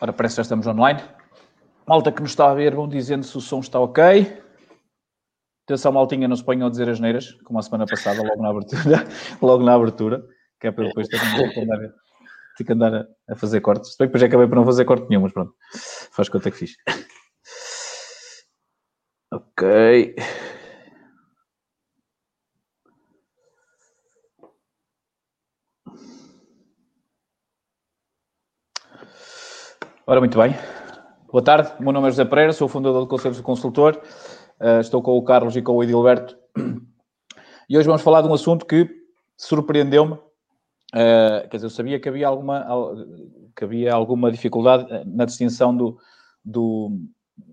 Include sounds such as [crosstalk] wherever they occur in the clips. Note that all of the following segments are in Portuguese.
Ora, parece que já estamos online. Malta que nos está a ver, vão dizendo se o som está ok. Atenção, maltinha, não se ponham a dizer as neiras, como a semana passada, logo na abertura. [laughs] logo na abertura, que é para depois ter que andar, ter que andar a, fazer cortes. Depois acabei por não fazer corte nenhum, mas pronto. Faz conta que fiz. ok. Ora, muito bem. Boa tarde, meu nome é José Pereira, sou fundador do Conselho do Consultor. Uh, estou com o Carlos e com o Edilberto. E hoje vamos falar de um assunto que surpreendeu-me. Uh, quer dizer, eu sabia que havia alguma, que havia alguma dificuldade na distinção do, do,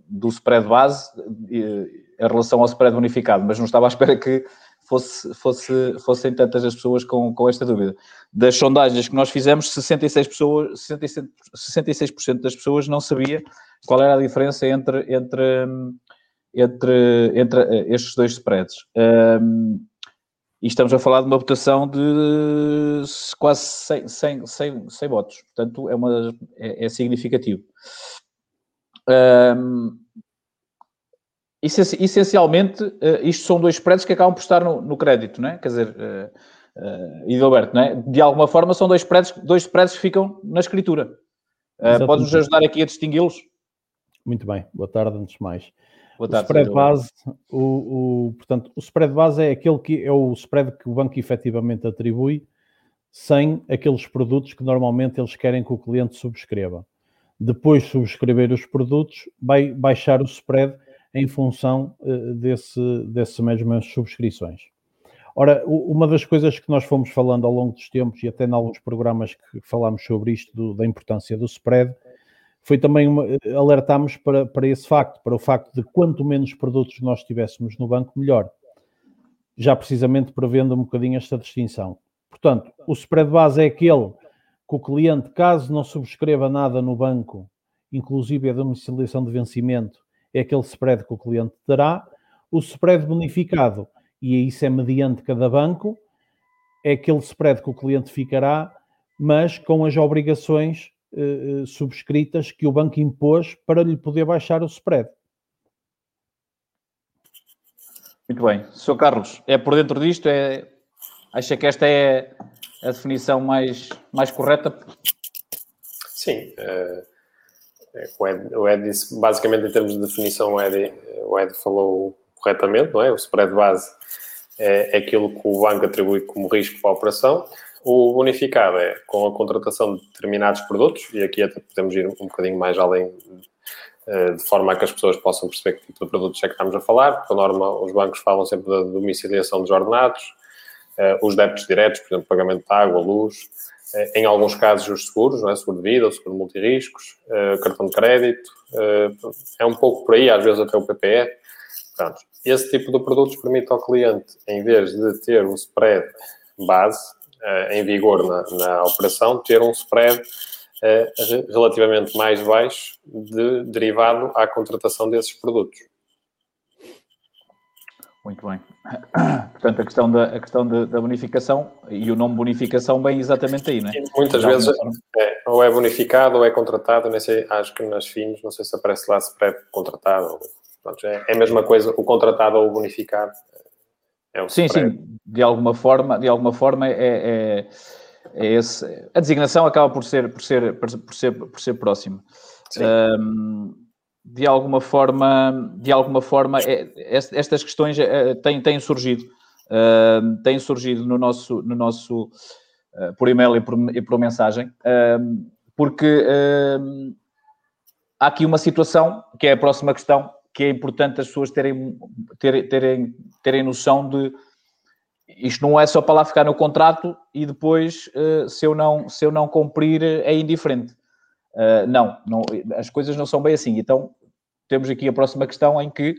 do spread base em relação ao spread bonificado, mas não estava à espera que fosse, fosse, fossem tantas as pessoas com, com esta dúvida. Das sondagens que nós fizemos, 66%, pessoas, 66, 66 das pessoas não sabia qual era a diferença entre, entre, entre, entre eh, estes dois spreads. Um, e estamos a falar de uma votação de quase 100, 100, 100, 100 votos. Portanto, é, uma, é, é significativo. Um, essencialmente, uh, isto são dois spreads que acabam por estar no, no crédito, não é? Quer dizer, uh, uh, Edilberto, não é? De alguma forma são dois spreads, dois spreads que ficam na escritura. Uh, Podes-nos ajudar aqui a distingui-los? Muito bem, boa tarde, antes de mais. Boa tarde, o spread base, o, o, portanto, o spread base é aquele que é o spread que o banco efetivamente atribui sem aqueles produtos que normalmente eles querem que o cliente subscreva. Depois de subscrever os produtos, vai baixar o spread em função uh, desse, dessas mesmas subscrições. Ora, uma das coisas que nós fomos falando ao longo dos tempos e até em alguns programas que falámos sobre isto, do, da importância do spread, foi também uma, eh, alertámos para, para esse facto, para o facto de quanto menos produtos nós tivéssemos no banco, melhor. Já precisamente prevendo um bocadinho esta distinção. Portanto, o spread base é aquele que o cliente, caso não subscreva nada no banco, inclusive a domiciliação de vencimento, é aquele spread que o cliente terá. O spread bonificado, e isso é mediante cada banco, é aquele spread que o cliente ficará, mas com as obrigações eh, eh subscritas que o banco impôs para lhe poder baixar o spread. Muito bem. Sr. Carlos, é por dentro disto? É... Acha que esta é a definição mais, mais correta? Sim. Uh o Ed, o Ed disse, basicamente, em termos de definição, o Ed, o Ed falou corretamente, não é? O spread base é, é aquilo que o banco atribui como risco para a operação. O bonificado é com a contratação de determinados produtos, e aqui até podemos ir um bocadinho mais além, eh, de forma a que as pessoas possam perceber que tipo de produtos é que estamos a falar. Por norma, os bancos falam sempre da domiciliação dos ordenados, eh, os débitos diretos, por exemplo, pagamento de água, luz, em alguns casos os seguros, não é? seguro de vida, seguro de multiriscos, uh, cartão de crédito, uh, é um pouco por aí, às vezes até o PPE. Pronto. Esse tipo de produtos permite ao cliente, em vez de ter o spread base uh, em vigor na, na, operação, ter um spread relativamente mais baixo de, derivado à contratação desses produtos. Muito bem. Portanto, a questão, da, a questão de, da bonificação e o nome bonificação vem exatamente aí, não é? Muitas vezes é, ou é bonificado ou é contratado, nem sei, acho que nas fins, não sei se aparece lá se pré-contratado. É, é a mesma coisa, o contratado ou o bonificado. É o sim, sim, de alguma forma, de alguma forma é, é, é esse, a designação acaba por ser, por ser, por ser, por ser próxima. Um, de alguma forma, de alguma forma é, estas questões é, têm, têm surgido, uh, têm surgido no nosso, no nosso uh, por e-mail e por, e por mensagem, uh, porque há aqui uma situação que é a próxima questão, que é importante as pessoas terem, terem, terem, terem noção de isto não é só para lá ficar no contrato e depois, se, eu não, se eu não cumprir, é indiferente. Uh, não, não, as coisas não são bem assim. Então, temos aqui a próxima questão em que.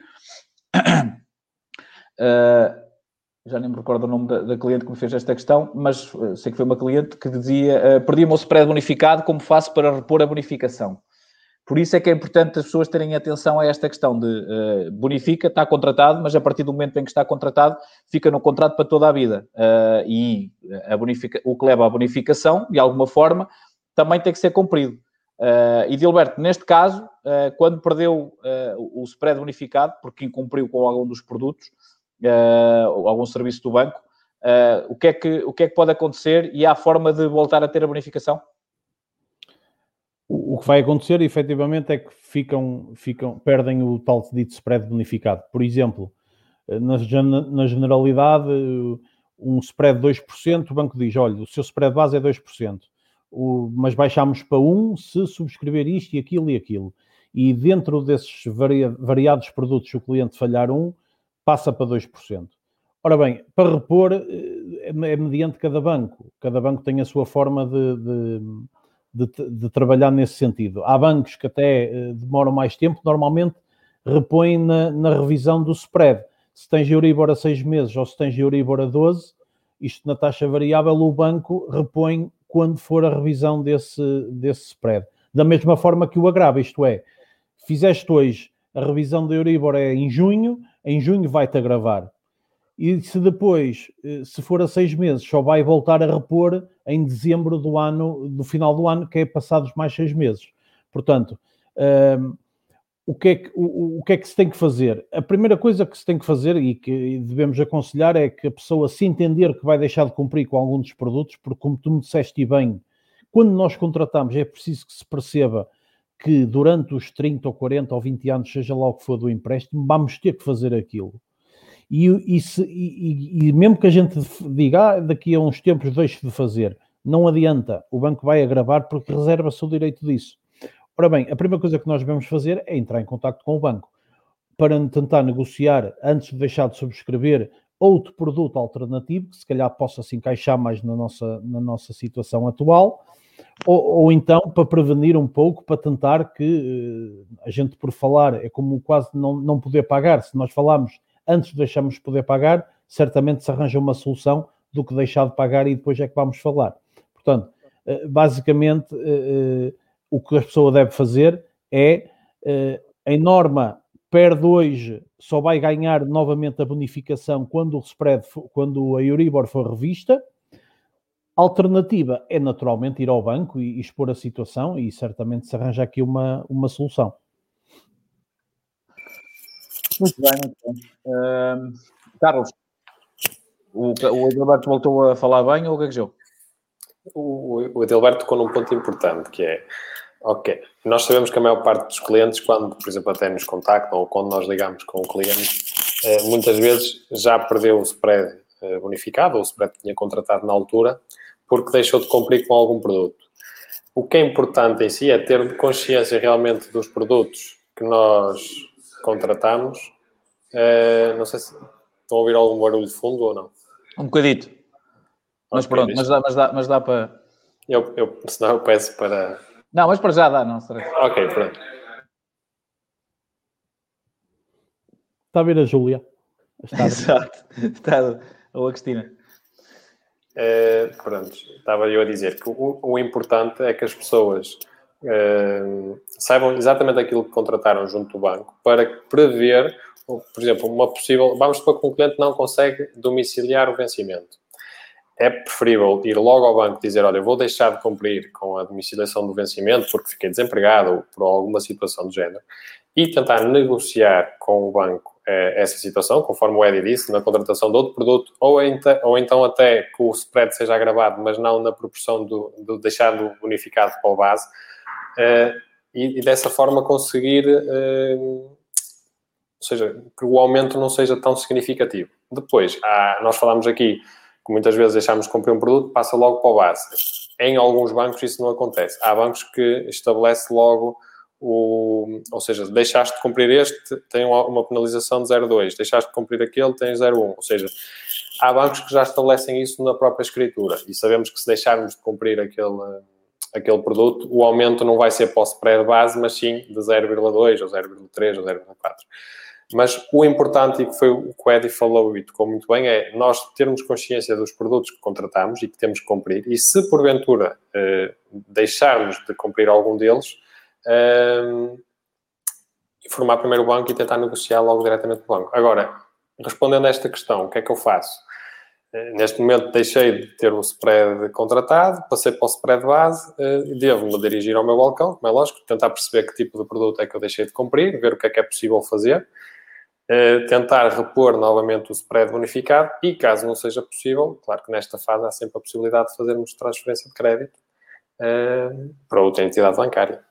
Uh, [coughs] já nem me recordo o nome da, da, cliente que me fez esta questão, mas uh, sei que foi uma cliente que dizia: perdi o meu spread bonificado, como faço para repor a bonificação? Por isso é que é importante as pessoas terem atenção a esta questão de bonifica, está contratado, mas a partir do momento em que está contratado, fica no contrato para toda a vida. E a bonifica, o que leva à bonificação, de alguma forma, também tem que ser cumprido. Uh, e Dilberto, neste caso, uh, quando perdeu uh, o spread bonificado, porque incumpriu com algum dos produtos, algum serviço do banco, o, que é que, o que é que pode acontecer e há forma de voltar a ter a bonificação? O, o que vai acontecer, efetivamente, é que ficam, ficam, perdem o tal dito spread bonificado. Por exemplo, na, na generalidade, um spread de 2%, o banco diz, olha, o seu spread base é 2% o, mas baixámos para 1 se subscrever isto e aquilo e aquilo. E dentro desses varia, variados produtos, se o cliente falhar 1, passa para 2%. Ora bem, para repor eh, é mediante cada banco. Cada banco tem a sua forma de, de, de, de trabalhar nesse sentido. Há bancos que até eh, demoram mais tempo, normalmente repõem na, na revisão do spread. Se tens Euribor a 6 meses ou se tens Euribor a 12, isto na taxa variável, o banco repõe quando for a revisão desse, desse spread. Da mesma forma que o agrava, isto é, fizeste hoje a revisão da Euribor é em junho, em junho vai-te agravar. E se depois, eh, se for a seis meses, só vai voltar a repor em dezembro do ano, do final do ano, que é passados mais seis meses. Portanto, um, o que, é que, o, o, que é que se tem que fazer? A primeira coisa que se tem que fazer e que devemos aconselhar é que a pessoa se entender que vai deixar de cumprir com algum dos produtos, porque como tu me disseste bem, quando nós contratamos é preciso que se perceba que durante os 30 ou 40 ou 20 anos, seja lá o que for do empréstimo, vamos ter que fazer aquilo. E, e, se, e, e mesmo que a gente diga, ah, daqui a uns tempos deixe de fazer, não adianta, o banco vai agravar porque reserva-se o direito disso. Ora bem, a primeira coisa que nós devemos fazer é entrar em contato com o banco para tentar negociar, antes de deixar de subscrever, outro produto alternativo que se calhar possa se encaixar mais na nossa, na nossa situação atual, ou, ou então para prevenir um pouco, para tentar que uh, a gente por falar é como quase não, não poder pagar, se nós falarmos antes de deixarmos de poder pagar, certamente se arranja uma solução do que deixar de pagar e depois é que vamos falar. Portanto, uh, basicamente... O que a pessoa deve fazer é, eh, em norma, perde hoje, só vai ganhar novamente a bonificação quando o spread, quando a Euribor for revista. Alternativa é naturalmente ir ao banco e, expor a situação e certamente se arranja aqui uma, uma solução. Muito bem. Uh, Carlos, o, o Adalberto voltou a falar bem ou o que é que O, o Adalberto tocou num ponto importante que é Ok. Nós sabemos que a maior parte dos clientes, quando, por exemplo, até nos contactam ou quando nós ligamos com o cliente, eh, muitas vezes já perdeu o spread eh, bonificado ou o spread que tinha contratado na altura porque deixou de cumprir com algum produto. O que é importante em si é ter consciência realmente dos produtos que nós contratamos. Eh, não sei se estão a ouvir algum barulho de fundo ou não. Um bocadito. Mas pronto, mas dá, mas dá, mas dá para. Eu, eu, senão eu peço para, não, mas para já dá, não. Será? Ok, pronto. Está a ver a Júlia? Está Exato. Está a Cristina. Uh, pronto, estava eu a dizer que o, o importante é que as pessoas uh, saibam exatamente aquilo que contrataram junto do banco para prever, por exemplo, uma possível. Vamos supor que um cliente não consegue domiciliar o vencimento é preferível ir logo ao banco dizer, olha, vou deixar de cumprir com a domiciliação do vencimento porque fiquei desempregado ou por alguma situação do género e tentar negociar com o banco eh, essa situação, conforme o Eddie disse, na contratação de outro produto ou, ou então até que o spread seja agravado, mas não na proporção do, do deixar do bonificado para o base eh, e, e, dessa forma conseguir, eh, ou seja, que o aumento não seja tão significativo. Depois, há, nós falamos aqui que muitas vezes deixamos de cumprir um produto, passa logo para o base. Em alguns bancos isso não acontece. Há bancos que estabelece logo o, ou seja, deixaste de cumprir este, tem uma penalização de 0,2, deixaste de cumprir aquele, tem 0,1. Ou seja, há bancos que já estabelecem isso na própria escritura e sabemos que se deixarmos de cumprir aquele, aquele produto, o aumento não vai ser para o spread base, mas sim de 0,2 ou 0,3 ou 0,4. Mas o importante, e que foi o que o Eddie falou e tocou muito bem, é nós termos consciência dos produtos que contratamos e que temos que cumprir, e se porventura eh, deixarmos de cumprir algum deles, eh, informar primeiro o banco e tentar negociar logo diretamente com o banco. Agora, respondendo a esta questão, o que é que eu faço? Neste momento deixei de ter o spread contratado, passei para o spread base e devo-me dirigir ao meu balcão, como é lógico, tentar perceber que tipo de produto é que eu deixei de cumprir, ver o que é que é possível fazer, tentar repor novamente o spread bonificado e, caso não seja possível, claro que nesta fase há sempre a possibilidade de fazermos transferência de crédito para outra entidade bancária.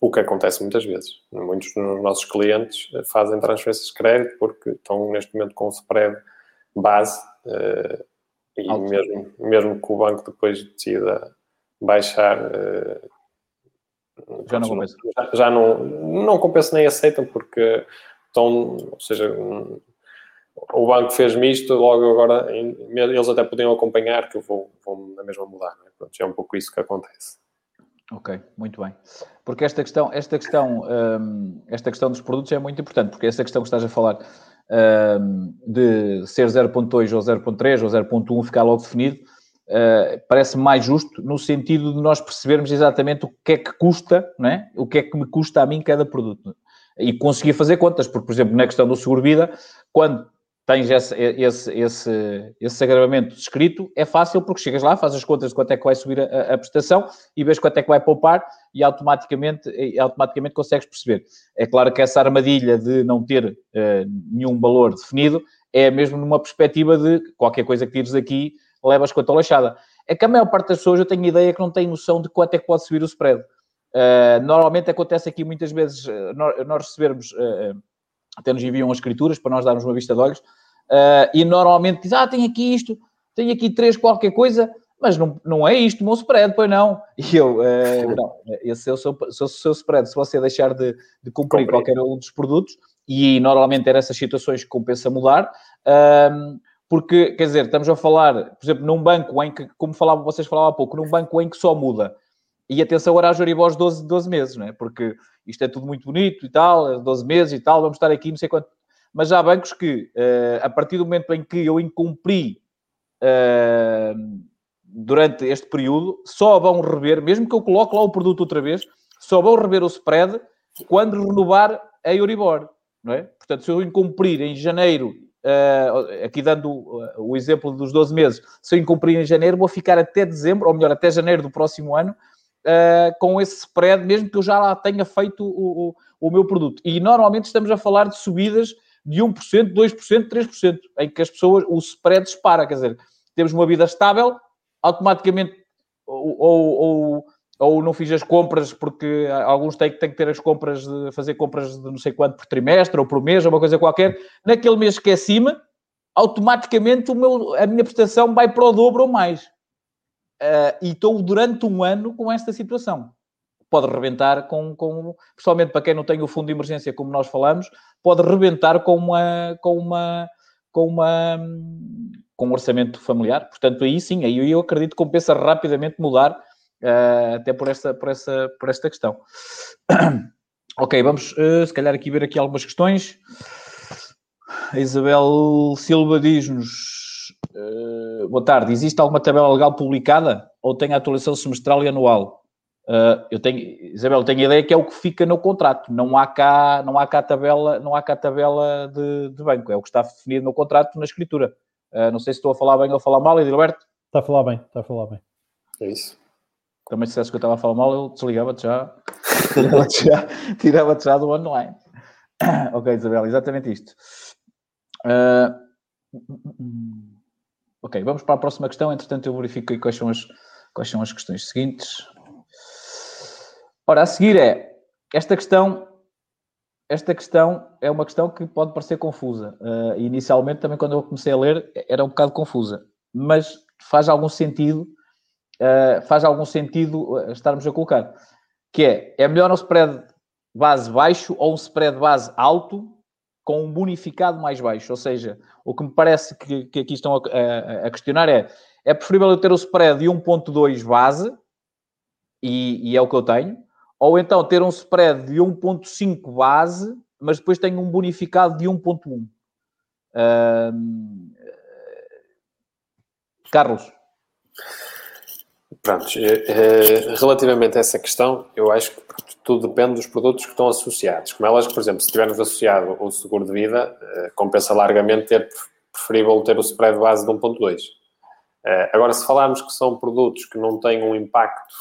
O que acontece muitas vezes. Muitos dos nossos clientes fazem transferências de crédito porque estão neste momento com o spread base e mesmo, mesmo que o banco depois decida baixar já não compensa. Já, já, não, não compensa nem aceitam porque estão, ou seja, o banco fez-me isto, logo agora eles até podiam acompanhar que eu vou, vou na mesma mudar. Né? Pronto, é um pouco isso que acontece. Ok, muito bem. Porque esta questão, esta questão, um, esta questão dos produtos é muito importante, porque esta questão que estás a falar de ser 0.2 ou 0.3 ou 0.1 ficar logo definido, uh, parece mais justo no sentido de nós percebermos exatamente o que é que custa, não é? o que é que me custa a mim cada produto. E conseguir fazer contas, porque, por exemplo, na questão do seguro-vida, quando tens esse, esse, esse, esse agravamento descrito, é fácil porque chegas lá, fazes as contas de quanto é que vai subir a, a, prestação e vês quanto é que vai poupar e automaticamente, automaticamente consegues perceber. É claro que essa armadilha de não ter uh, nenhum valor definido é mesmo numa perspectiva de qualquer coisa que tires aqui levas com a tua lachada. É que a maior parte das pessoas eu tenho ideia que não tem noção de quanto é que pode subir o spread. Uh, normalmente acontece aqui muitas vezes uh, nós, recebermos até nos enviam as escrituras para nós darmos uma vista de olhos, uh, e normalmente diz, ah, tem aqui isto, tem aqui três qualquer coisa, mas não, não é isto o meu spread, pois não. [laughs] E eu, uh, [laughs] não, esse é o seu, seu, seu spread, se você deixar de, de cumprir, qualquer um dos produtos, e normalmente era essas situações que compensa mudar, uh, porque, quer dizer, estamos a falar, por exemplo, num banco em que, como falava, vocês falavam há pouco, num banco em que só muda, e atenção agora às Joribós 12, 12 meses, não é? Porque isto é tudo muito bonito e tal, 12 meses e tal, vamos estar aqui não sei quanto. Mas há bancos que, uh, a partir do momento em que eu incumpri uh, durante este período, só vão rever, mesmo que eu coloque lá o produto outra vez, só vão rever o spread quando renovar a Euribor, não é? Portanto, se eu incumprir em janeiro, uh, aqui dando o exemplo dos 12 meses, se eu incumprir em janeiro, vou ficar até dezembro, ou melhor, até janeiro do próximo ano, uh, com esse spread, mesmo que eu já lá tenha feito o, o, o, meu produto. E normalmente estamos a falar de subidas de 1%, 2%, 3%, em que as pessoas, o spread dispara, quer dizer, temos uma vida estável, automaticamente ou, ou, ou não fiz as compras porque alguns têm, têm que ter as compras de fazer compras de não sei quanto por trimestre ou por mês ou uma coisa qualquer, naquele mês que é acima, automaticamente o meu, a minha prestação vai para o dobro ou mais. Uh, e estou durante um ano com esta situação. Pode rebentar com, com, pessoalmente para quem não tem o fundo de emergência, como nós falamos, pode rebentar com uma, com uma, com uma, com um orçamento familiar. Portanto, aí sim, aí eu acredito que compensa rapidamente mudar, uh, até por esta, por, essa, por esta questão. [coughs] ok, vamos uh, se calhar aqui ver aqui algumas questões. A Isabel Silva diz-nos Uh, boa tarde. Existe alguma tabela legal publicada ou tem a atualização semestral e anual? Uh, eu tenho, Isabel, eu tenho a ideia que é o que fica no contrato. Não há cá, não há cá tabela, não há cá tabela de, de banco. É o que está definido no contrato, na escritura. Uh, não sei se estou a falar bem ou a falar mal, Edilberto. Está a falar bem, está a falar bem. É isso. Também se dissesse que eu estava a falar mal, eu desligava-te já. [laughs] Tirava-te já, tirava já do online. [coughs] ok, Isabel, exatamente isto. Uh, Ok, vamos para a próxima questão. Entretanto, eu verifico quais são as, quais são as questões seguintes. Ora, a seguir é esta questão. Esta questão é uma questão que pode parecer confusa. Uh, inicialmente, também quando eu comecei a ler, era um bocado confusa, mas faz algum sentido, uh, faz algum sentido estarmos a colocar, que é, é melhor um spread base baixo ou um spread base alto com um bonificado mais baixo. Ou seja, o que me parece que, que aqui estão a, a, a, questionar é: é preferível eu ter o spread de 1,2 base, e, e, é o que eu tenho, ou então ter um spread de 1,5 base, mas depois tenho um bonificado de 1,1. Carlos. Pronto, eh, eh, relativamente a essa questão, eu acho que tudo depende dos produtos que estão associados. Como é lógico, por exemplo, se tivermos associado o seguro de vida, eh, compensa largamente ter preferível ter o spread base de 1.2. Uh, agora, se falarmos que são produtos que não têm um impacto,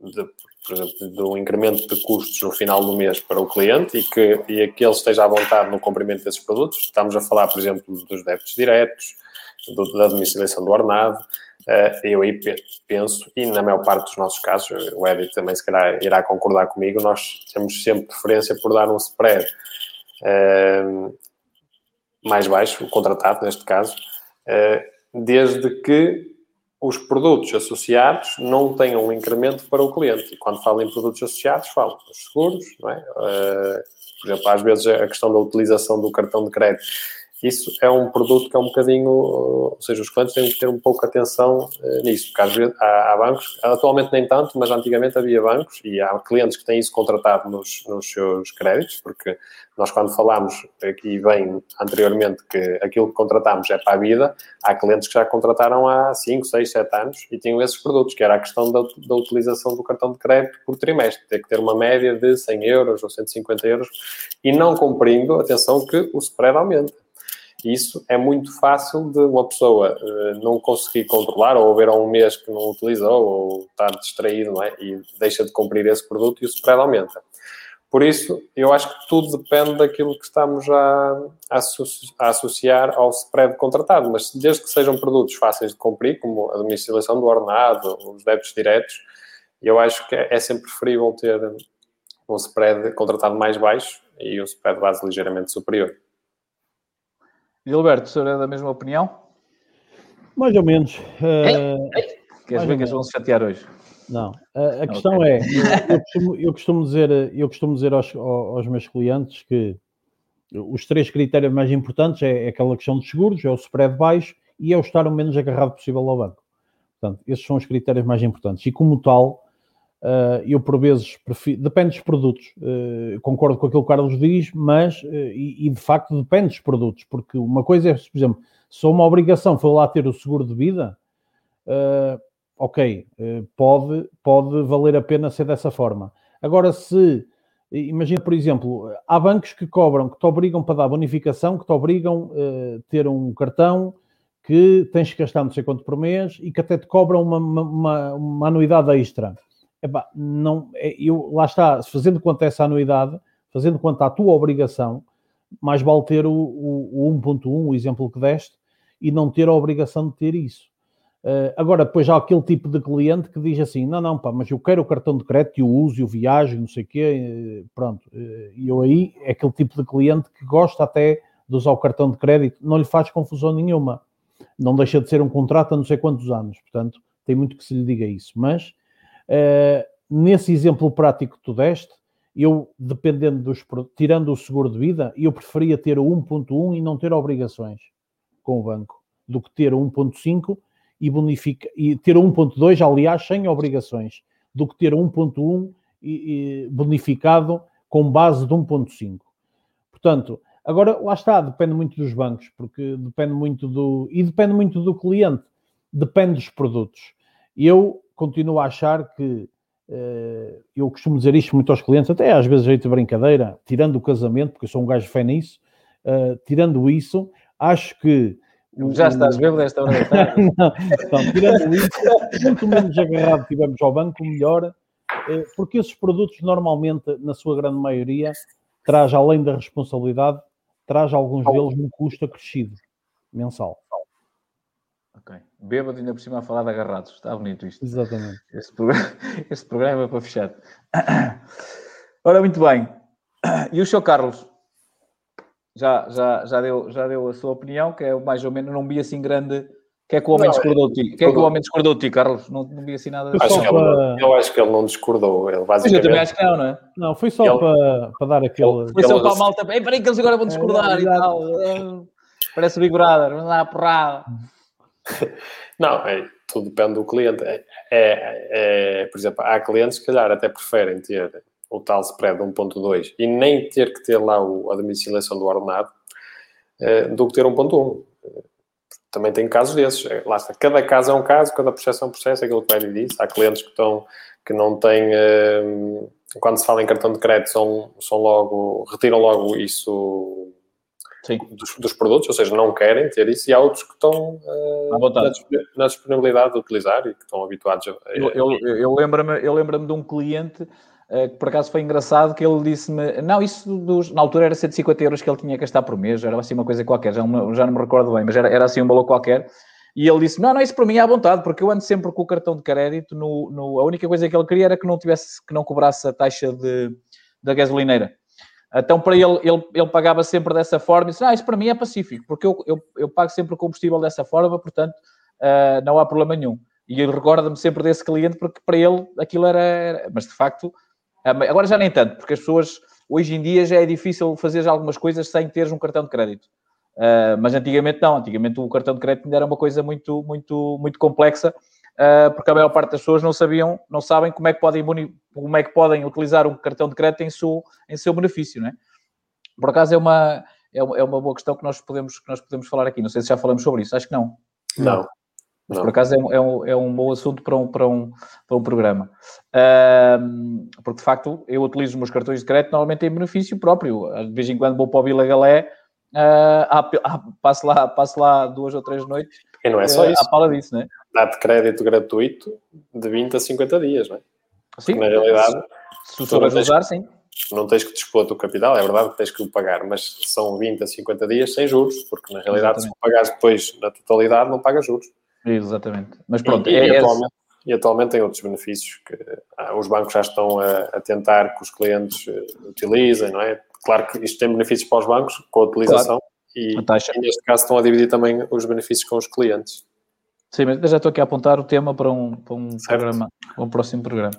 de, por exemplo, um incremento de custos no final do mês para o cliente e que, e que ele esteja à vontade no cumprimento desses produtos, estamos a falar, por exemplo, dos débitos diretos, do, da domiciliação do ordenado, uh, eu aí penso, e na maior parte dos nossos casos, o Edith também se calhar irá concordar comigo, nós temos sempre preferência por dar um spread mais baixo, o contratado neste caso, desde que os produtos associados não tenham um incremento para o cliente. E quando falo em produtos associados, falo dos seguros, não é? Por exemplo, às vezes a questão da utilização do cartão de crédito isso é um produto que é um bocadinho, ou seja, os clientes têm que ter um pouco atenção uh, nisso, porque às vezes há, há, bancos, atualmente nem tanto, mas antigamente havia bancos e há clientes que têm isso contratado nos, nos seus créditos, porque nós quando falámos aqui bem anteriormente que aquilo que contratámos é para a vida, há clientes que já contrataram há 5, 6, 7 anos e tinham esses produtos, que era a questão da, da utilização do cartão de crédito por trimestre, ter que ter uma média de 100 euros ou 150 euros e não cumprindo, atenção que o spread aumenta. Isso é muito fácil de uma pessoa uh, não conseguir controlar ou haver um mês que não utilizou ou estar distraído não é? e deixa de cumprir esse produto e o spread aumenta. Por isso, eu acho que tudo depende daquilo que estamos a, a, associar ao spread contratado, mas desde que sejam produtos fáceis de cumprir, como a domiciliação do ordenado, os débitos diretos, eu acho que é sempre preferível ter um spread contratado mais baixo e um spread base ligeiramente superior. Gilberto, o senhor é da mesma opinião? Mais ou menos. Uh, Queres ver que eles vão se chatear hoje? Não. A, a questão okay. é, eu costumo, eu costumo, dizer, eu costumo dizer aos, aos meus clientes que os três critérios mais importantes é, é, aquela questão dos seguros, é o spread baixo e é o estar o menos agarrado possível ao banco. Portanto, esses são os critérios mais importantes. E como tal, Uh, eu, por vezes, prefiro, depende dos produtos, uh, concordo com aquilo que o Carlos diz, mas, uh, e, e, de facto depende dos produtos, porque uma coisa é, por exemplo, se uma obrigação for lá ter o seguro de vida, ok, pode, pode valer a pena ser dessa forma. Agora, se, imagina, por exemplo, há bancos que cobram, que te obrigam para dar bonificação, que te obrigam a ter um cartão que tens que gastar não sei quanto por mês e que até te cobram uma, uma, uma anuidade extra epá, não, é, eu, lá está, fazendo quanto a essa anuidade, fazendo quanto à tua obrigação, mais vale ter o, o, o 1.1, o exemplo que deste, e não ter a obrigação de ter isso. Uh, agora, depois há aquele tipo de cliente que diz assim: não, não, pá, mas eu quero o cartão de crédito, eu uso, eu viajo, não sei o quê, uh, pronto. Uh, e eu aí é aquele tipo de cliente que gosta até de usar o cartão de crédito, não lhe faz confusão nenhuma. Não deixa de ser um contrato há não sei quantos anos, portanto, tem muito que se lhe diga isso. Mas nesse exemplo prático que tu deste, eu, dependendo dos. tirando o seguro de vida, eu preferia ter o 1.1 e não ter obrigações com o banco, do que ter o 1.5 e, bonifica, e ter o 1.2, aliás, sem obrigações, do que ter o 1.1 e, e bonificado com base de 1.5. Portanto, agora lá está, depende muito dos bancos, porque depende muito do. e depende muito do cliente, depende dos produtos. Eu continuo a achar que uh, eu costumo dizer isto muito aos clientes, até às vezes jeito de brincadeira, tirando o casamento, porque eu sou um gajo fé nisso, uh, tirando isso, acho que já estás bêbado esta hora da tarde. não, então, tirando isso, quanto menos agarrado tivermos ao banco, melhor, eh, porque esses produtos normalmente, na sua grande maioria, traz além da responsabilidade, traz alguns deles um custo acrescido mensal. Ok. Bêbado ainda por cima a falar de agarrados. Está bonito isto. Exatamente. Este programa, [laughs] este programa é para fechar. Ora, muito bem. E o Sr. Carlos? Já, já, já, deu, já deu a sua opinião, que é mais ou menos, não vi assim grande. O que é que o homem não, discordou de ti? O que é que o homem discordou de ti, Carlos? Não, não vi assim nada. Acho que ele, eu acho que ele não discordou. Ele basicamente... Mas eu também acho que não, não é? Não, foi só ele... para, para dar aquele. Foi só para a malta. Ei, peraí que eles agora vão discordar é, e tal. Parece Big Brother, não dá a porrada. [laughs] Não, é, tudo depende do cliente. É, é, é, por exemplo, há clientes que, calhar, até preferem ter o tal spread 1.2 e nem ter que ter lá o, a domiciliação do ordenado é, do que ter 1.1. Também tem casos desses. É, lá está. Cada caso é um caso, cada processo é um processo, é aquilo que o Eddie disse. Há clientes que, estão, que não têm... É, quando se fala em cartão de crédito, são, são logo... Retiram logo isso dos, dos, produtos, ou seja, não querem ter isso, e há outros que estão uh, na, na, disponibilidade de utilizar e que estão habituados a. Eu, eu, eu lembro-me lembro de um cliente uh, que por acaso foi engraçado que ele disse-me: não, isso dos, na altura era 150 euros que ele tinha que gastar por mês, era assim uma coisa qualquer, já, já não me recordo bem, mas era, era assim um valor qualquer. E ele disse: Não, não, isso para mim é à vontade, porque eu ando sempre com o cartão de crédito. No, no, a única coisa que ele queria era que não tivesse, que não cobrasse a taxa de, da gasolineira. Então, para ele, ele, ele pagava sempre dessa forma e disse: Ah, isso para mim é pacífico, porque eu, eu, eu pago sempre o combustível dessa forma, portanto, uh, não há problema nenhum. E ele recorda-me sempre desse cliente, porque para ele aquilo era. era mas de facto, agora já nem tanto, porque as pessoas, hoje em dia, já é difícil fazer algumas coisas sem teres um cartão de crédito. Uh, mas antigamente não, antigamente o cartão de crédito ainda era uma coisa muito, muito, muito complexa, porque a maior parte das pessoas não sabiam, não sabem como é que podem, como é que podem utilizar um cartão de crédito em seu, em seu benefício, não é? Por acaso é uma, é uma, é uma boa questão que nós, podemos, que nós podemos falar aqui. Não sei se já falamos sobre isso, acho que não. Não. Mas por acaso é um, é, um, é um bom assunto para um, para um, para um programa. Uh, porque de facto eu utilizo os meus cartões de crédito normalmente em benefício próprio. De vez em quando vou para o Vila Galé uh, passo, lá, passo lá duas ou três noites. E não é só uh, isso. À pala disso, né? Dá-te crédito gratuito de 20 a 50 dias, não é? Sim. Porque, na realidade, se tu souberes usar, sim. Não tens que dispor o capital, é verdade que tens que o pagar, mas são 20 a 50 dias sem juros, porque na realidade, Exatamente. se pagares depois na totalidade, não pagas juros. Exatamente. Mas pronto, e, é, e, atualmente, e atualmente tem outros benefícios que ah, os bancos já estão a, a, tentar que os clientes uh, utilizem, não é? Claro que isto tem benefícios para os bancos com a utilização, claro. E, e, neste caso estão a dividir também os benefícios com os clientes. Sim, mas já estou aqui a apontar o tema para um, para um programa, para um próximo programa.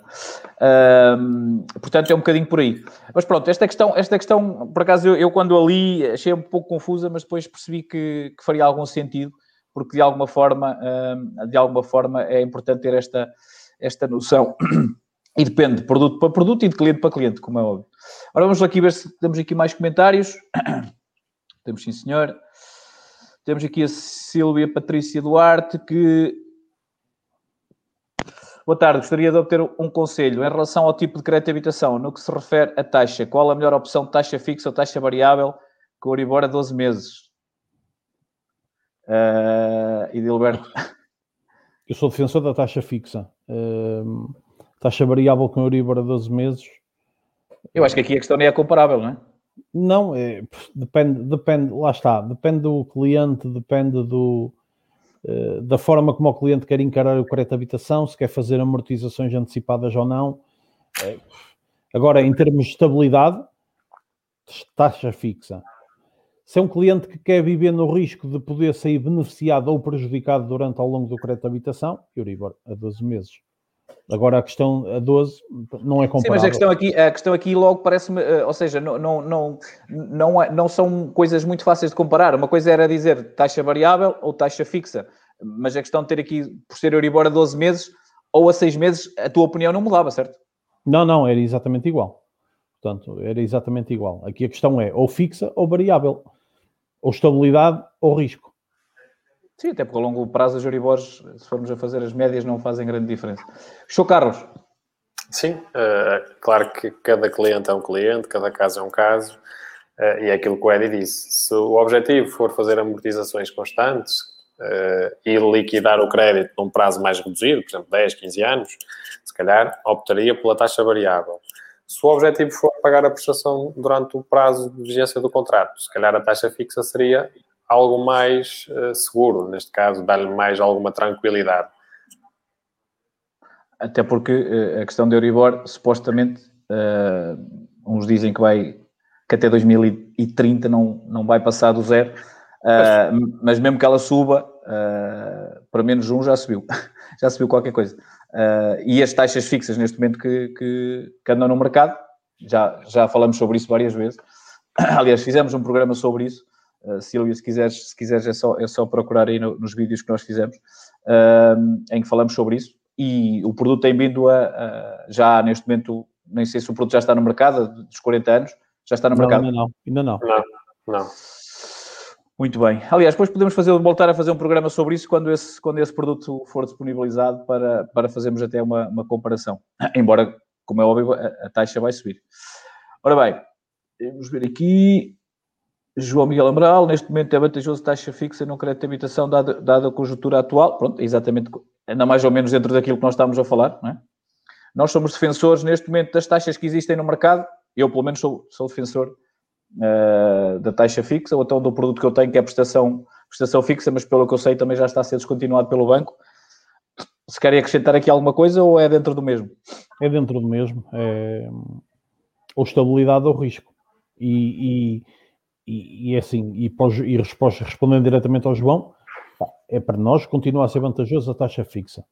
portanto, é um bocadinho por aí. Mas pronto, esta questão, esta questão por acaso, eu, eu quando a li achei um pouco confusa, mas depois percebi que, que faria algum sentido, porque de alguma forma, de alguma forma é importante ter esta, esta noção. E depende de produto para produto e de cliente para cliente, como é óbvio. Ora, vamos aqui ver se temos aqui mais comentários. Temos sim, senhor. Temos aqui a Silvia Patrícia Duarte, que. Boa tarde, gostaria de obter um conselho em relação ao tipo de crédito de habitação, no que se refere à taxa. Qual a melhor opção, taxa fixa ou taxa variável, com Euribor a 12 meses? Uh, Edilberto. Eu sou defensor da taxa fixa. Uh, taxa variável com Euribor a 12 meses. Eu acho que aqui a questão nem é comparável, não é? Não, é, depende, depende, lá está, depende do cliente, depende do, uh, da forma como o cliente quer encarar o crédito de habitação, se quer fazer amortizações antecipadas ou não. É, agora, em termos de estabilidade, taxa fixa. Se é um cliente que quer viver no risco de poder sair beneficiado ou prejudicado durante ao longo do crédito de habitação, Euribor a 12 meses. Agora a questão a 12 não é comparável. Sim, mas a questão aqui, a questão aqui logo parece-me, eh, ou seja, não, não, não, não, é, não são coisas muito fáceis de comparar. Uma coisa era dizer taxa variável ou taxa fixa, mas a questão de ter aqui, por ser Euribor a 12 meses ou a 6 meses, a tua opinião não mudava, certo? Não, não, era exatamente igual. Portanto, era exatamente igual. Aqui a questão é ou fixa ou variável, ou estabilidade ou risco. Sim, até porque ao longo prazo as Euribors, se formos a fazer as médias, não fazem grande diferença. Show Carlos. Sim, uh, claro que cada cliente é um cliente, cada caso é um caso, uh, e é aquilo que o Eddie disse. Se o objetivo for fazer amortizações constantes uh, e liquidar o crédito num prazo mais reduzido, por exemplo, 10, 15 anos, se calhar optaria pela taxa variável. Se o objetivo for pagar a prestação durante o prazo de vigência do contrato, se calhar a taxa fixa seria algo mais uh, seguro, neste caso, dar-lhe mais alguma tranquilidade. Até porque uh, a questão de Euribor, supostamente, uh, uns dizem que vai que até 2030 não, não vai passar do zero, mas mesmo que ela suba, para menos um já subiu, [laughs] já subiu qualquer coisa. e as taxas fixas neste momento que, que, que andam no mercado, já, já falamos sobre isso várias vezes. [coughs] Aliás, fizemos um programa sobre isso, Uh, Silvia, se quiseres, se quiseres é, só, é só procurar aí no, nos vídeos que nós fizemos, uh, em que falamos sobre isso. E o produto tem vindo a, a, já neste momento, nem sei se o produto já está no mercado, dos 40 anos, já está no não, mercado? Ainda não, ainda não. Não, não. Muito bem. Aliás, depois podemos fazer, voltar a fazer um programa sobre isso quando esse, quando esse produto for disponibilizado para, para fazermos até uma, uma comparação. [clears throat] Embora, como é óbvio, a, a taxa vai subir. Ora bem, vamos ver aqui. João Miguel Amaral, neste momento é vantajoso taxa fixa no crédito de habitação, dada, dada a conjuntura atual. Pronto, exatamente, ainda mais ou menos dentro daquilo que nós estamos a falar, não é? Nós somos defensores, neste momento, das taxas que existem no mercado. Eu, pelo menos, sou, sou defensor uh, da taxa fixa, ou então do produto que eu tenho, que é prestação, prestação fixa, mas pelo que eu sei também já está a ser descontinuado pelo banco. Se querem acrescentar aqui alguma coisa ou é dentro do mesmo? É dentro do mesmo. É... Ou estabilidade ou risco. E, e, e, é assim, e, pós, e resposta, respondendo diretamente ao João, é para nós continua a ser vantajoso a taxa fixa.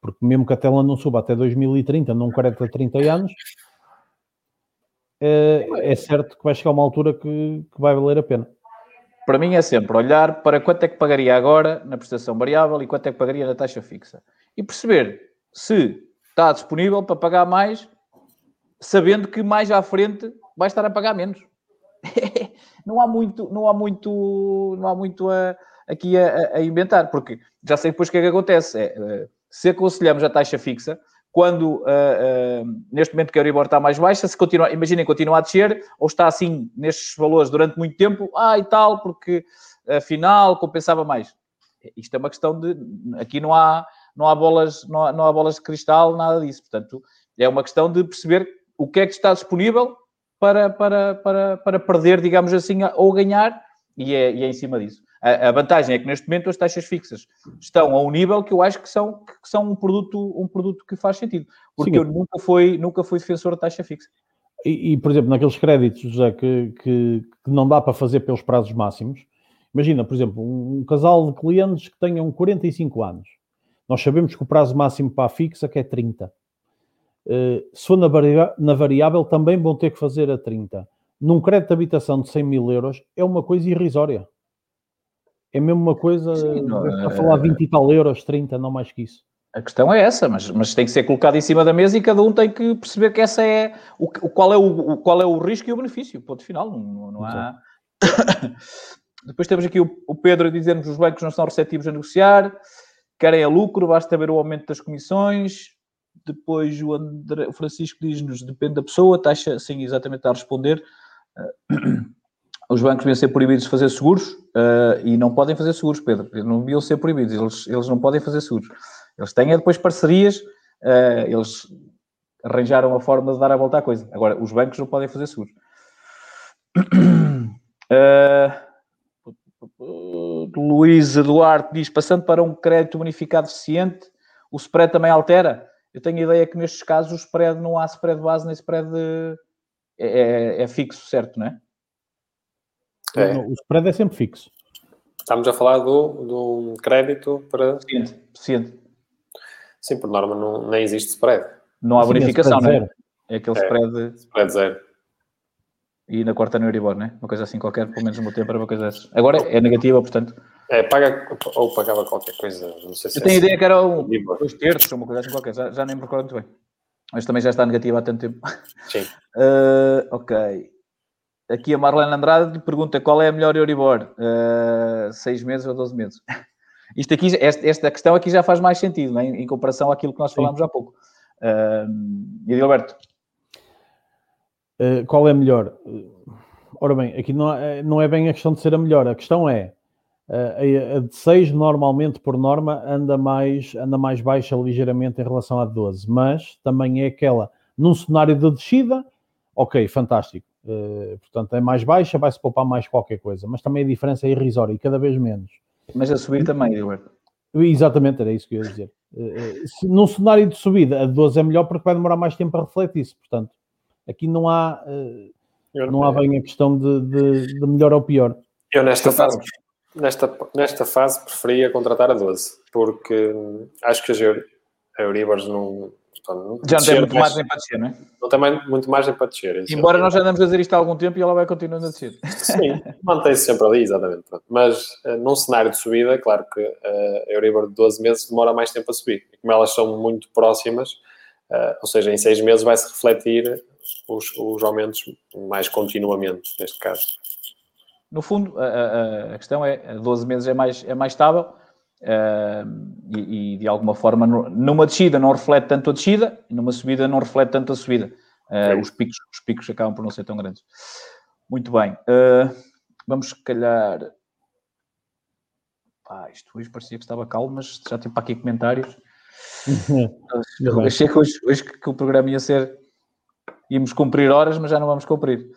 Porque mesmo que a tela não suba até 2030, num crédito a 30 anos, é, é certo que vai chegar uma altura que, que vai valer a pena para mim é sempre olhar para quanto é que pagaria agora na prestação variável e quanto é que pagaria na taxa fixa. E perceber se está disponível para pagar mais, sabendo que mais à frente vai estar a pagar menos. [laughs] não há muito, não há muito, não há muito a, aqui a, a, inventar, porque já sei depois o que é que acontece. É, eh, se aconselhamos a taxa fixa, quando uh, uh, neste momento que a Euribor está mais baixa, se continua, imaginem, continua a descer, ou está assim nestes valores durante muito tempo, ah e tal, porque afinal compensava mais. Isto é uma questão de. Aqui não há, não há, bolas, não há, não há bolas de cristal, nada disso. Portanto, é uma questão de perceber o que é que está disponível para, para, para, para perder, digamos assim, ou ganhar, e é, e é em cima disso. A, a, vantagem é que neste momento as taxas fixas estão a um nível que eu acho que são, que são um, produto, um produto que faz sentido, porque Sim. eu nunca fui, nunca fui defensor da taxa fixa. E, e, por exemplo, naqueles créditos José, que, que, que, não dá para fazer pelos prazos máximos, imagina, por exemplo, um, um casal de clientes que tenham 45 anos. Nós sabemos que o prazo máximo para a fixa que é 30. Eh, se for na, variável, também vão ter que fazer a 30. Num crédito de habitação de 100 mil euros, é uma coisa irrisória. É mesmo uma coisa, Sim, não, a falar 20 e tal euros, 30, não mais que isso. A questão é essa, mas, mas tem que ser colocado em cima da mesa e cada um tem que perceber que essa é o, o qual, é o, qual é o risco e o benefício. Ponto final, não, não há. [coughs] Depois temos aqui o, o Pedro a dizer-nos que os bancos não são receptivos a negociar, querem a lucro, basta ver o aumento das comissões. Depois o, André, o Francisco diz-nos depende da pessoa, taxa, sim, exatamente está a responder. [clears throat] os bancos deviam ser proibidos de fazer seguros uh, e não podem fazer seguros, Pedro. Não deviam ser proibidos, eles, eles não podem fazer seguros. Eles têm é depois parcerias, uh, eles arranjaram a forma de dar a volta à coisa. Agora, os bancos não podem fazer seguros. Uh, [clears throat] Luís Eduardo diz, passando para um crédito bonificado eficiente, o spread também altera? Eu tenho a ideia que nestes casos o spread não há spread base nem spread é, é, é fixo, certo, não é? É. O spread é sempre fixo. Estamos a falar do, do crédito para. Suficiente. Suficiente. Sim, por norma não, nem existe spread. Não há Sim, bonificação, não é? É aquele é, spread. Spread zero. E na quarta no Euribor, não é? Uma coisa assim qualquer, pelo menos no meu tempo era uma coisa dessas. Agora é negativa, portanto. É, paga ou pagava qualquer coisa, não sei se Eu tenho a ideia que era um, dois terços, uma coisa assim qualquer, já, já nem me recordo muito bem. Mas também já está negativa há tanto tempo. Sim. Uh, [laughs] ok. Aqui a Marlene Andrade pergunta qual é a melhor Euribor? Uh, seis meses ou 12 meses? [laughs] Isto aqui, esta, esta questão aqui já faz mais sentido, é? em, comparação àquilo que nós falámos há pouco. Uh, e Alberto? Uh, qual é a melhor? Ora bem, aqui não é, não é bem a questão de ser a melhor, a questão é a de 6 normalmente por norma anda mais, anda mais baixa ligeiramente em relação à 12, mas também é aquela, num cenário de descida, ok, fantástico Uh, portanto, é mais baixa, vai-se poupar mais qualquer coisa, mas também a diferença é irrisória e cada vez menos. Mas a subir também, Eduardo. Exatamente, era isso que eu ia dizer. Uh, se, num cenário de subida, a 12 é melhor porque vai demorar mais tempo a refletir-se. Portanto, aqui não há, uh, não há bem a questão de, de, de melhor ou pior. Eu, nesta fase, nesta, nesta fase, preferia contratar a 12, porque acho que a Euribors não Portanto, já não tem muito margem para descer, não é? Não tem muito margem para descer. Embora nós já andamos a dizer isto há algum tempo e ela vai continuando a descer. Sim, mantém-se sempre ali, exatamente. Mas uh, num cenário de subida, claro que uh, a Euribor de 12 meses demora mais tempo a subir. E como elas são muito próximas, uh, ou seja, em 6 meses vai-se refletir os, os aumentos mais continuamente, neste caso. No fundo, a, a, a questão é, 12 meses é mais, é mais estável, Uh, e, e, de alguma forma numa descida não reflete tanto a descida e numa subida não reflete tanto a subida. Uh, os, picos, os picos acabam por não ser tão grandes. Muito bem. Uh, vamos se calhar. Pá, isto hoje parecia que estava calmo, mas já tem para aqui comentários. [laughs] Eu achei que hoje, hoje que o programa ia ser. Íamos cumprir horas, mas já não vamos cumprir.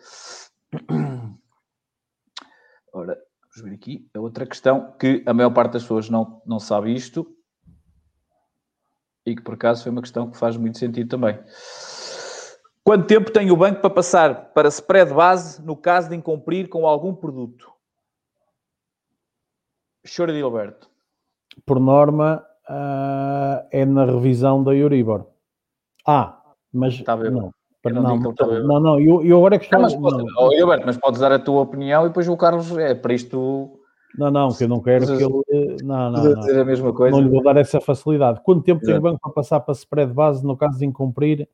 Ora, vamos ver aqui a outra questão que a maior parte das pessoas não, não sabe isto e que por acaso foi uma questão que faz muito sentido também. Quanto tempo tem o banco para passar para spread base no caso de incumprir com algum produto? Chora de Alberto. Por norma, uh, é na revisão da Euribor. Ah, mas não. Não, não, não, não, eu, eu agora é que estou... Não, mas, pode, não. Mas podes dar a tua opinião e depois o Carlos, é para isto... Não, não, que eu não quero que ele... Não, não, não. Dizer a mesma coisa. Não lhe vou dar essa facilidade. Quanto tempo Exato. tem o banco para passar para spread base no caso de incumprir?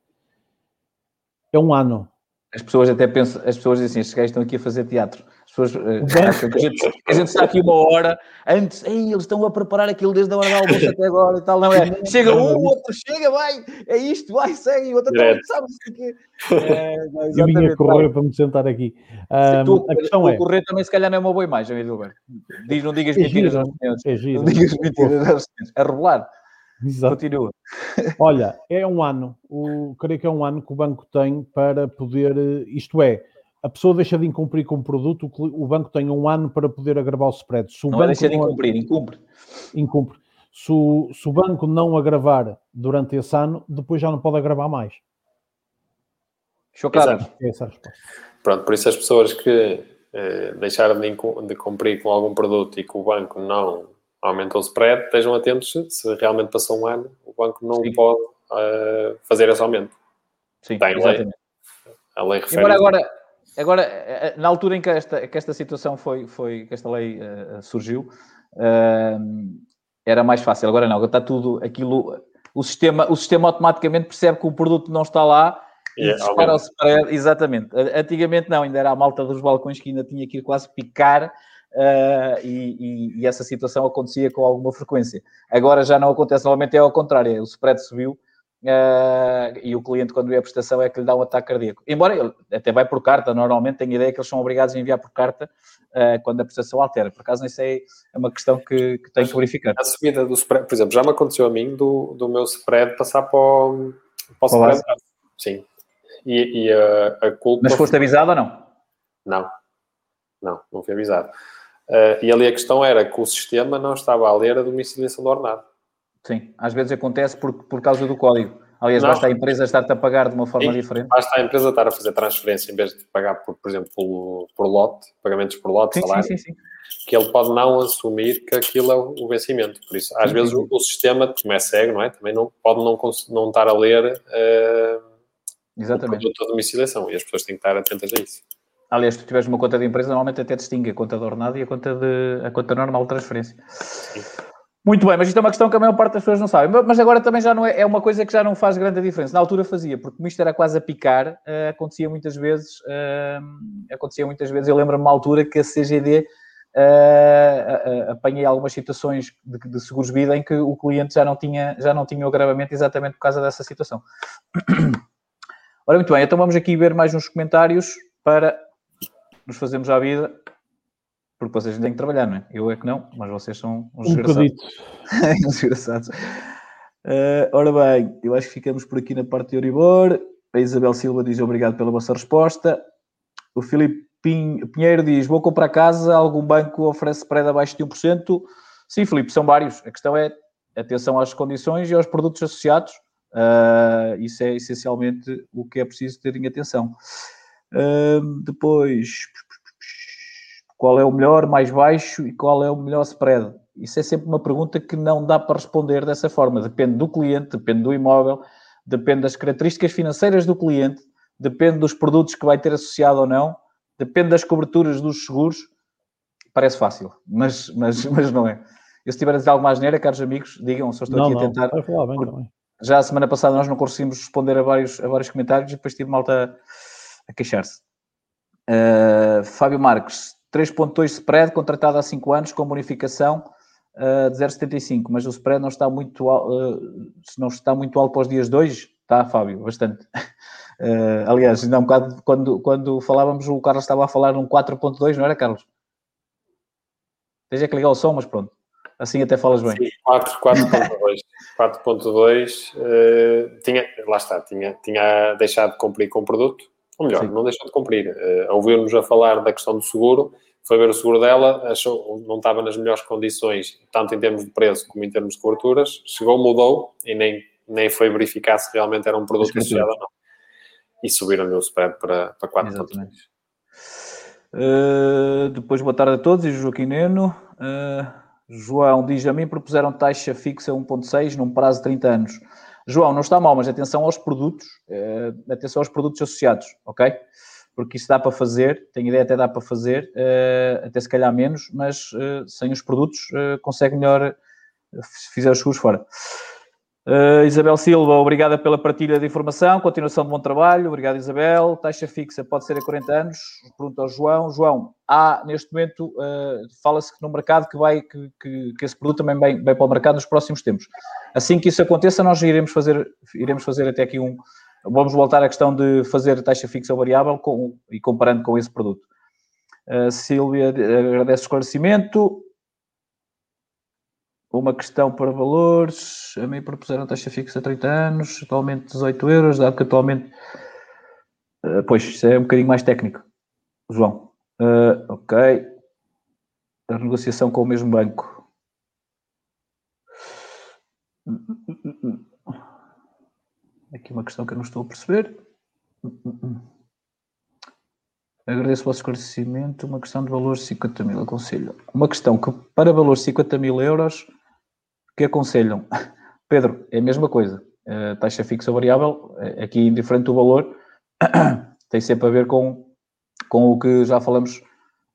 É um ano. As pessoas até pensam, as pessoas dizem assim, estes gajos estão aqui a fazer teatro. As pessoas uh, acham que a, gente, a está aqui uma hora antes, Ei, eles estão a preparar aquilo desde a hora da almoço até agora e tal, não é? Chega um, o outro chega, vai, é isto, vai, segue, o outro está, sabe o que [laughs] é. Eu vinha correr para me sentar aqui. Um, tu, a questão é... correr também se calhar não é uma boa imagem, Edilberto. Diz, não digas é mentiras aos senhores. É giro. Não digas mentiras aos senhores. A revelar. Exato. Continua. Olha, é um ano, o, creio que é um ano que o banco tem para poder, isto é, a pessoa deixa de incumprir com o produto, o banco tem um ano para poder agravar o spread. Se o não é banco é deixa de incumprir, incumpre. Incumpre. Se o, se o banco não agravar durante esse ano, depois já não pode agravar mais. Show claro. É essa a resposta. Pronto, por isso as pessoas que eh, deixaram de, de cumprir com algum produto e que o banco não aumentou o spread, estejam atentos se realmente passou um ano, o banco não Sim. pode uh, fazer esse aumento. Sim, Tem lei. A lei refere. Embora agora, agora, eh, na altura em que esta, que esta situação foi, foi que esta lei uh, surgiu, uh, era mais fácil. Agora não, está tudo aquilo. O sistema, o sistema automaticamente percebe que o produto não está lá e yeah, dispara o spread. Exatamente. Antigamente não, ainda era a malta dos balcões que ainda tinha que ir quase picar Uh, e, e, e, essa situação acontecia com alguma frequência. Agora já não acontece, normalmente é ao contrário, o spread subiu uh, e o cliente, quando vê a prestação, é que lhe dá um ataque cardíaco. Embora ele até vai por carta, normalmente tenho a ideia que eles são obrigados a enviar por carta uh, quando a prestação altera. Por acaso, isso é, é uma questão que, que tenho que verificar. A subida do spread, por exemplo, já me aconteceu a mim do, do meu spread passar para o, para o spread. Sim. E, e a, a culpa. Mas foste avisado ou não? Não. Não, não fui avisado. Uh, e ali a questão era que o sistema não estava a ler a domiciliação do ordenado. Sim, às vezes acontece por, por causa do código. Aliás, não. basta a empresa estar-te a pagar de uma forma Sim, diferente. Basta a empresa estar a fazer transferência em vez de pagar, por, por exemplo, por, por lote, pagamentos por lote, sim, salário, sim, sim, que ele pode não assumir que aquilo é o vencimento. Por isso, às vezes, o, o, sistema, como é cego, não é? Também não, pode não, não estar a ler uh, Exatamente. o produto da domiciliação e as pessoas têm que estar atentas a isso. Aliás, se tu tiveres uma conta de empresa, normalmente até distingue a conta de ordenado e a conta, de, a conta normal de transferência. Muito bem, mas isto é uma questão que a maior parte das pessoas não sabe. Mas agora também já não é, é uma coisa que já não faz grande diferença. Na altura fazia, porque como isto era quase a picar, uh, acontecia muitas vezes, uh, acontecia muitas vezes, eu lembro-me uma altura que a CGD uh, eh, apanhei algumas situações de, de seguros vida em que o cliente já não tinha, já não tinha o agravamento exatamente por causa dessa situação. Ora, muito bem, então vamos aqui ver mais uns comentários para nos fazemos à vida, porque vocês têm que trabalhar, não é? Eu é que não, mas vocês são uns um desgraçados. [laughs] uns desgraçados. Uh, ora bem, eu acho que ficamos por aqui na parte de Euribor. A Isabel Silva diz obrigado pela vossa resposta. O Filipe Pinheiro diz: Vou comprar casa, algum banco oferece spread abaixo de 1%? Sim, Filipe, são vários. A questão é atenção às condições e aos produtos associados. Uh, isso é essencialmente o que é preciso terem atenção depois, qual é o melhor, mais baixo e qual é o melhor spread? Isso é sempre uma pergunta que não dá para responder dessa forma. Depende do cliente, depende do imóvel, depende das características financeiras do cliente, depende dos produtos que vai ter associado ou não, depende das coberturas dos seguros. Parece fácil, mas, mas, [laughs] mas não é. Eu, se tiver a dizer alguma asneira, caros amigos, digam, só estou não, aqui a tentar. Bem, já a semana passada nós não conseguimos responder a vários, a vários comentários e depois tive malta a queixar-se. Uh, Fábio Marques, 3.2 spread, contratado há 5 anos, com bonificação uh, de 0,75, mas o spread não está muito, uh, não está muito alto para os dias de hoje? Está, Fábio, bastante. Uh, [laughs] aliás, ainda um bocado, quando, quando falávamos, o Carlos estava a falar num 4.2, não era, Carlos? Tens que ligar o som, mas pronto. Assim até falas bem. Sim, 4.2. 4.2 uh, tinha, lá está, tinha, tinha deixado de cumprir com o produto. Ou melhor, Sim. não deixou de cumprir. Uh, Ouviu-nos a falar da questão do seguro, foi ver o seguro dela, achou não estava nas melhores condições, tanto em termos de preço como em termos de coberturas. Chegou, mudou e nem, nem foi verificar se realmente era um produto associado ou não. E subiram-lhe o spread para, para 4.2. Uh, depois, boa tarde a todos. E Joaquim Neno. Uh, João diz: A mim propuseram taxa fixa 1,6 num prazo de 30 anos. João, não está mal, mas atenção aos produtos, uh, atenção aos produtos associados, ok? Porque isso dá para fazer, tenho ideia até dá para fazer, uh, até se calhar menos, mas uh, sem os produtos consegue melhor fizer os seguros fora. Uh, Isabel Silva, obrigada pela partilha de informação, continuação de bom trabalho, obrigado Isabel. Taxa fixa pode ser a 40 anos, pergunta ao João. João, há neste momento, uh, fala-se no mercado que vai, que, que, que, esse produto também vai, vai para o mercado nos próximos tempos. Assim que isso aconteça, nós iremos fazer, iremos fazer até aqui um, vamos voltar à questão de fazer taxa fixa ou variável com, e comparando com esse produto. Uh, Silvia agradece o esclarecimento uma questão para valores. A mim propuseram taxa fixa a 30 anos, atualmente 18 euros, dado que atualmente. Uh, pois, isso é um bocadinho mais técnico, João. Uh, ok. A negociação com o mesmo banco. Aqui uma questão que eu não estou a perceber. Agradeço o vosso esclarecimento. Uma questão de valores de 50 mil, aconselho. Uma questão que para valores de 50 mil euros que aconselham? [laughs] Pedro, é a mesma coisa. Taxa fixa ou variável, é, aqui indiferente do valor, [coughs] tem sempre a ver com, com o que já falamos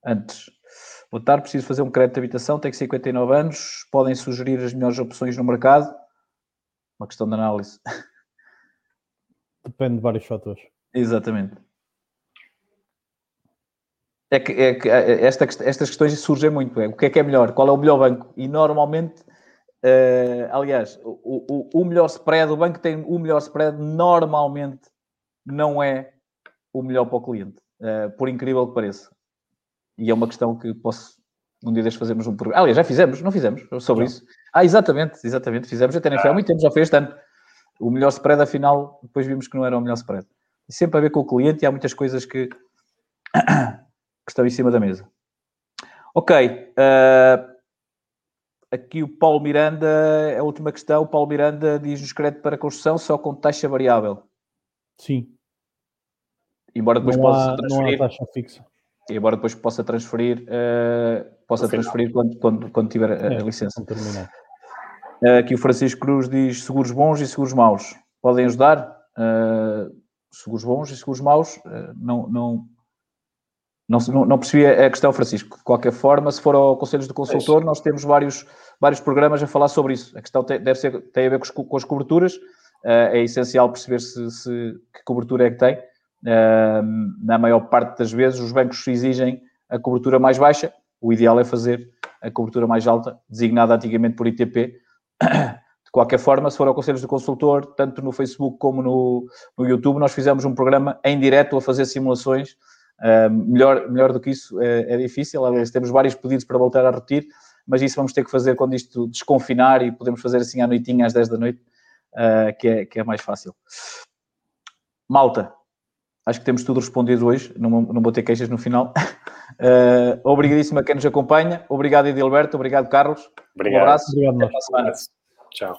antes. Boa tarde, preciso fazer um crédito de habitação, tenho 59 anos, podem sugerir as melhores opções no mercado? Uma questão de análise. [laughs] Depende de vários fatores. Exatamente. É que, é que é, esta, estas questões surgem muito. É, o que é que é melhor? Qual é o melhor banco? E normalmente Uh, aliás, o, o, o, melhor spread, o banco tem o melhor spread, normalmente não é o melhor para o cliente, uh, por incrível que pareça. E é uma questão que posso um dia destes fazermos um programa. Aliás, já fizemos, não fizemos sobre não. isso. Ah, exatamente, exatamente, fizemos até nem foi há muito tempo, já foi este ano. O melhor spread, afinal, depois vimos que não era o melhor spread. E sempre a ver com o cliente e há muitas coisas que, [coughs] que estão em cima da mesa. Ok. Uh, Aqui o Paulo Miranda, a última questão, o Paulo Miranda diz-nos crédito para construção só com taxa variável. Sim. Embora depois não possa há, transferir. Não há taxa fixa. Embora depois possa transferir, uh, possa transferir quando, quando, quando tiver a, é, licença. Uh, aqui o Francisco Cruz diz seguros bons e seguros maus. Podem ajudar? Uh, seguros bons e seguros maus não, não, não, não, percebi a questão, Francisco. De qualquer forma, se for ao Conselhos do Consultor, nós temos vários, vários programas a falar sobre isso. A questão tem, deve ser, tem a ver com, com as coberturas. Uh, é essencial perceber se, se, que cobertura é que tem. Uh, na maior parte das vezes, os bancos exigem a cobertura mais baixa. O ideal é fazer a cobertura mais alta, designada antigamente por ITP. [coughs] De qualquer forma, se for ao Conselhos do Consultor, tanto no Facebook como no, no YouTube, nós fizemos um programa em direto a fazer simulações Uh, melhor, melhor do que isso é, é difícil. Aliás, temos vários pedidos para voltar a repetir, mas isso vamos ter que fazer quando isto desconfinar e podemos fazer assim à noitinha, às 10 da noite, uh, que, é, que é mais fácil. Malta, acho que temos tudo respondido hoje, não, não vou ter queixas no final. Uh, [laughs] obrigadíssimo a quem nos acompanha. Obrigado, Edilberto. Obrigado, Carlos. Obrigado. Um abraço. Obrigado, Até para a semana. Tchau.